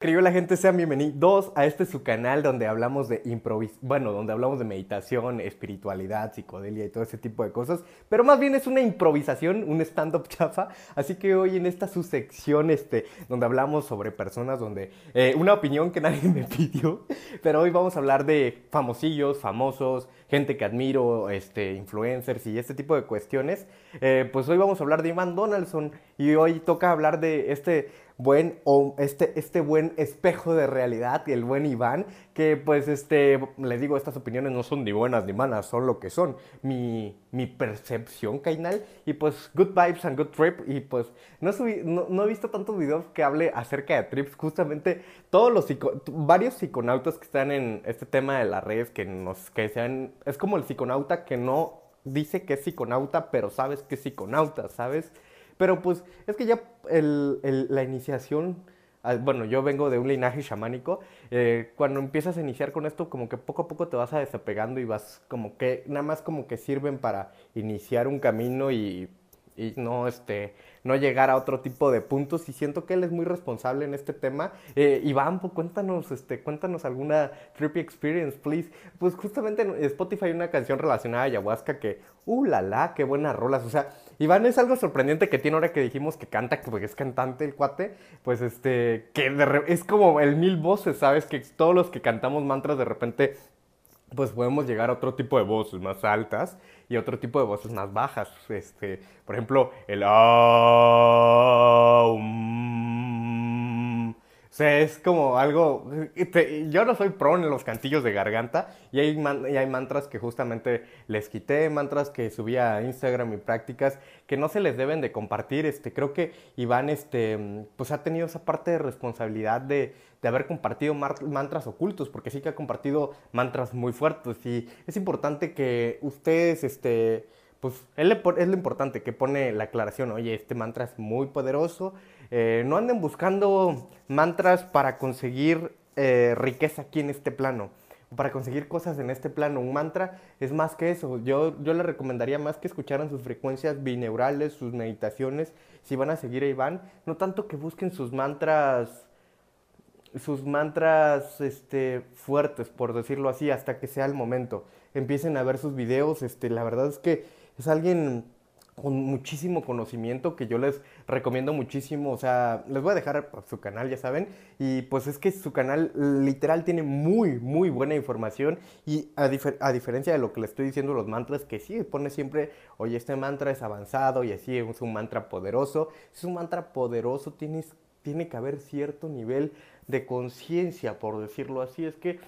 Querido la gente, sean bienvenidos a este su canal donde hablamos de improvis, bueno, donde hablamos de meditación, espiritualidad, psicodelia y todo ese tipo de cosas, pero más bien es una improvisación, un stand-up chafa, así que hoy en esta su sección, este, donde hablamos sobre personas, donde eh, una opinión que nadie me pidió, pero hoy vamos a hablar de famosillos, famosos, gente que admiro, este, influencers y este tipo de cuestiones, eh, pues hoy vamos a hablar de Ivan Donaldson y hoy toca hablar de este buen, o este, este buen espejo de realidad, el buen Iván, que pues este, les digo, estas opiniones no son ni buenas ni malas, son lo que son, mi, mi percepción, Kainal, y pues good vibes and good trip, y pues no, no, he visto tantos videos que hable acerca de trips, justamente todos los, varios psiconautas que están en este tema de las redes, que nos, que sean, es como el psiconauta que no dice que es psiconauta, pero sabes que es psiconauta, ¿sabes? Pero pues es que ya la iniciación, ah, bueno, yo vengo de un linaje chamánico, eh, cuando empiezas a iniciar con esto, como que poco a poco te vas a desapegando y vas como que, nada más como que sirven para iniciar un camino y, y no, este, no llegar a otro tipo de puntos y siento que él es muy responsable en este tema. Eh, Iván, pues, cuéntanos, este, cuéntanos alguna trippy experience, please. Pues justamente en Spotify hay una canción relacionada a ayahuasca que, uh, la la, qué buenas rolas. O sea, Iván es algo sorprendente que tiene ahora que dijimos que canta, que es cantante el cuate, pues este, que es como el mil voces, ¿sabes? Que todos los que cantamos mantras de repente pues podemos llegar a otro tipo de voces más altas y otro tipo de voces más bajas. Este, por ejemplo, el o sea, es como algo... yo no soy pro en los cantillos de garganta y hay, y hay mantras que justamente les quité, mantras que subí a Instagram y prácticas que no se les deben de compartir. Este, creo que Iván este, pues ha tenido esa parte de responsabilidad de, de haber compartido mantras ocultos, porque sí que ha compartido mantras muy fuertes y es importante que ustedes... Este, pues es lo importante que pone la aclaración, oye, este mantra es muy poderoso, eh, no anden buscando mantras para conseguir eh, riqueza aquí en este plano, para conseguir cosas en este plano. Un mantra es más que eso. Yo, yo le recomendaría más que escucharan sus frecuencias bineurales, sus meditaciones, si van a seguir a Iván, no tanto que busquen sus mantras sus mantras este, fuertes, por decirlo así, hasta que sea el momento. Empiecen a ver sus videos, este, la verdad es que es alguien con muchísimo conocimiento que yo les recomiendo muchísimo. O sea, les voy a dejar su canal, ya saben. Y pues es que su canal literal tiene muy, muy buena información. Y a, diferencia de lo que le estoy diciendo, los mantras, que sí pone siempre, oye, este mantra es avanzado y así es un mantra poderoso. Es un mantra poderoso, tienes, tiene que haber cierto nivel de conciencia, por decirlo así. Es que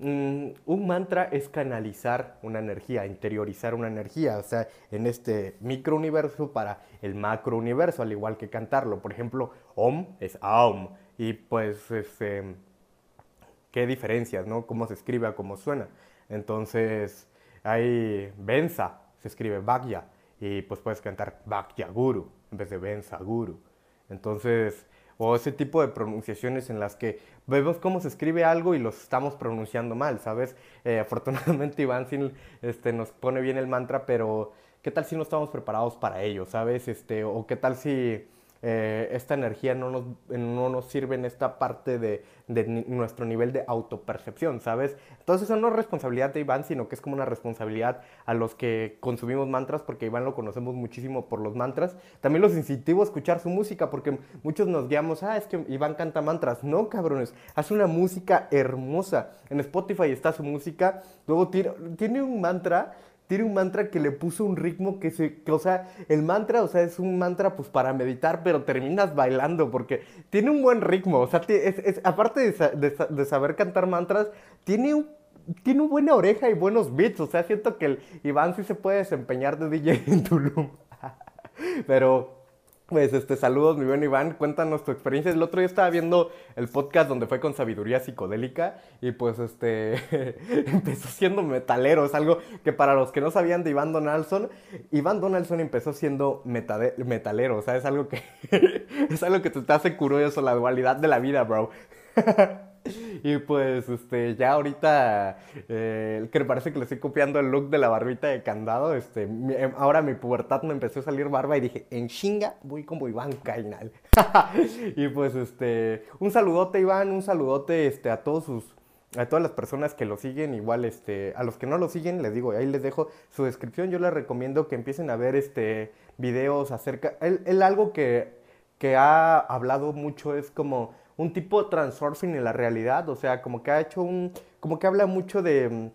Mm, un mantra es canalizar una energía, interiorizar una energía, o sea, en este microuniverso para el macrouniverso, al igual que cantarlo. Por ejemplo, Om es Aum, y pues, este, ¿qué diferencias, no? Cómo se escribe, cómo suena. Entonces, hay Benza, se escribe Bhagya, y pues puedes cantar Bhagya Guru en vez de Benza Guru. Entonces, o ese tipo de pronunciaciones en las que vemos cómo se escribe algo y los estamos pronunciando mal, ¿sabes? Eh, afortunadamente Iván sí, este, nos pone bien el mantra, pero ¿qué tal si no estamos preparados para ello, ¿sabes? Este, o qué tal si eh, esta energía no nos, no nos sirve en esta parte de, nuestro nivel de autopercepción, ¿sabes? Entonces eso no es responsabilidad de Iván, sino que es como una responsabilidad a los que consumimos mantras, porque Iván lo conocemos muchísimo por los mantras. También los incentivo a escuchar su música, porque muchos nos guiamos, ah, es que Iván canta mantras. No, cabrones, hace una música hermosa. En Spotify está su música, luego tiene un mantra tiene un mantra que le puso un ritmo que se, o sea, el mantra, o sea, es un mantra pues para meditar, pero terminas bailando porque tiene un buen ritmo, o sea, es, aparte de, saber cantar mantras, tiene un tiene una buena oreja y buenos beats, o sea, siento que Iván sí se puede desempeñar de DJ en Tulum. pero pues este, saludos, mi buen Iván, cuéntanos tu experiencia. El otro día estaba viendo el podcast donde fue con sabiduría psicodélica y pues este empezó siendo metalero, es algo que para los que no sabían de Iván Donaldson, Iván Donaldson empezó siendo metalero, o sea, es algo que es algo que te hace curioso la dualidad de la vida, bro. y pues este, ya ahorita, eh, que parece que le estoy copiando el look de la barbita de candado, este, em, ahora mi pubertad me empezó a salir barba y dije, en chinga voy como Iván Cainal. y pues este, un saludote Iván, un saludote este, a todos sus a todas las personas que lo siguen, igual este, a los que no lo siguen, les digo, ahí les dejo su descripción, yo les recomiendo que empiecen a ver este videos acerca, él, algo que, que ha hablado mucho es como un tipo de transurfing en la realidad, o sea, como que ha hecho un, como que habla mucho de mm,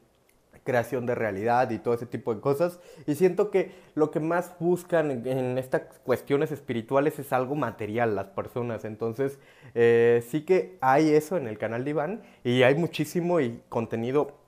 creación de realidad y todo ese tipo de cosas. Y siento que lo que más buscan en, estas cuestiones espirituales es algo material, las personas. Entonces, eh, sí que hay eso en el canal de Iván y hay muchísimo y contenido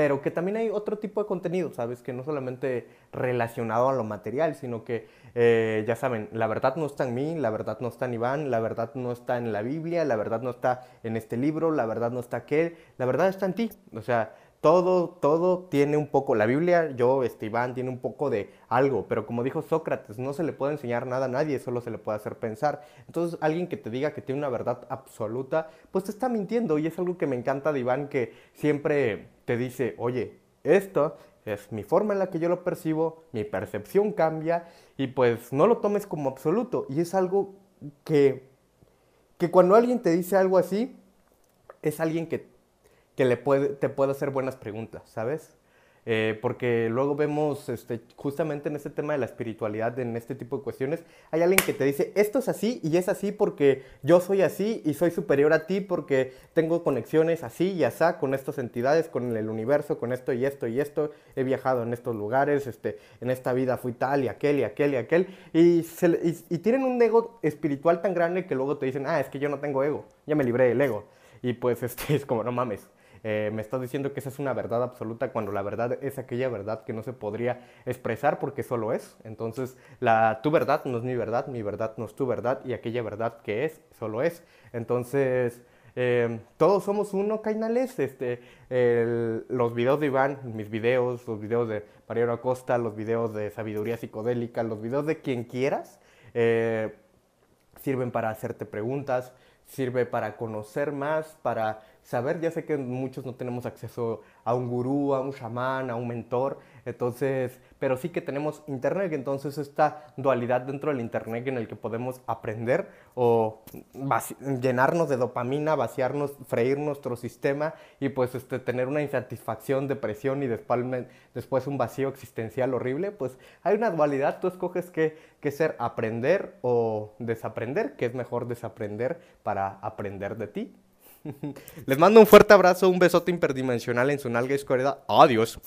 pero que también hay otro tipo de contenido, ¿sabes? Que no solamente relacionado a lo material, sino que, eh, ya saben, la verdad no está en mí, la verdad no está en Iván, la verdad no está en la Biblia, la verdad no está en este libro, la verdad no está aquel, la verdad está en ti. O sea, todo, todo tiene un poco, la Biblia, yo, este, Iván, tiene un poco de algo, pero como dijo Sócrates, no se le puede enseñar nada a nadie, solo se le puede hacer pensar. Entonces, alguien que te diga que tiene una verdad absoluta, pues te está mintiendo y es algo que me encanta de Iván, que siempre te dice, oye, esto es mi forma en la que yo lo percibo, mi percepción cambia y pues no lo tomes como absoluto. Y es algo que, que cuando alguien te dice algo así, es alguien que que le puede, te puede hacer buenas preguntas, ¿sabes? Eh, porque luego vemos este, justamente en este tema de la espiritualidad, en este tipo de cuestiones, hay alguien que te dice, esto es así y es así porque yo soy así y soy superior a ti porque tengo conexiones así y así con estas entidades, con el universo, con esto y esto y esto, he viajado en estos lugares, este, en esta vida fui tal y aquel y aquel y aquel, y, y tienen un ego espiritual tan grande que luego te dicen, ah, es que yo no tengo ego, ya me libré del ego. Y pues este, es como, no mames. Eh, me estás diciendo que esa es una verdad absoluta cuando la verdad es aquella verdad que no se podría expresar porque solo es. Entonces, la, tu verdad no es mi verdad, mi verdad no es tu verdad y aquella verdad que es, solo es. Entonces, eh, todos somos uno, Cainales. Este, los videos de Iván, mis videos, los videos de Mariano Acosta, los videos de Sabiduría Psicodélica, los videos de quien quieras, eh, sirven para hacerte preguntas, sirve para conocer más, para saber. Ya sé que muchos no tenemos acceso a un gurú, a un chamán, a un mentor, entonces, pero sí que tenemos internet, entonces esta dualidad dentro del internet en el que podemos aprender o llenarnos de dopamina, vaciarnos, freír nuestro sistema y pues este, tener una insatisfacción, depresión y después, después un vacío existencial horrible, pues hay una dualidad, tú escoges qué, qué ser aprender o desaprender, que es mejor desaprender para aprender de ti. Les mando un fuerte abrazo, un besote interdimensional en su nalga izquierda. Adiós.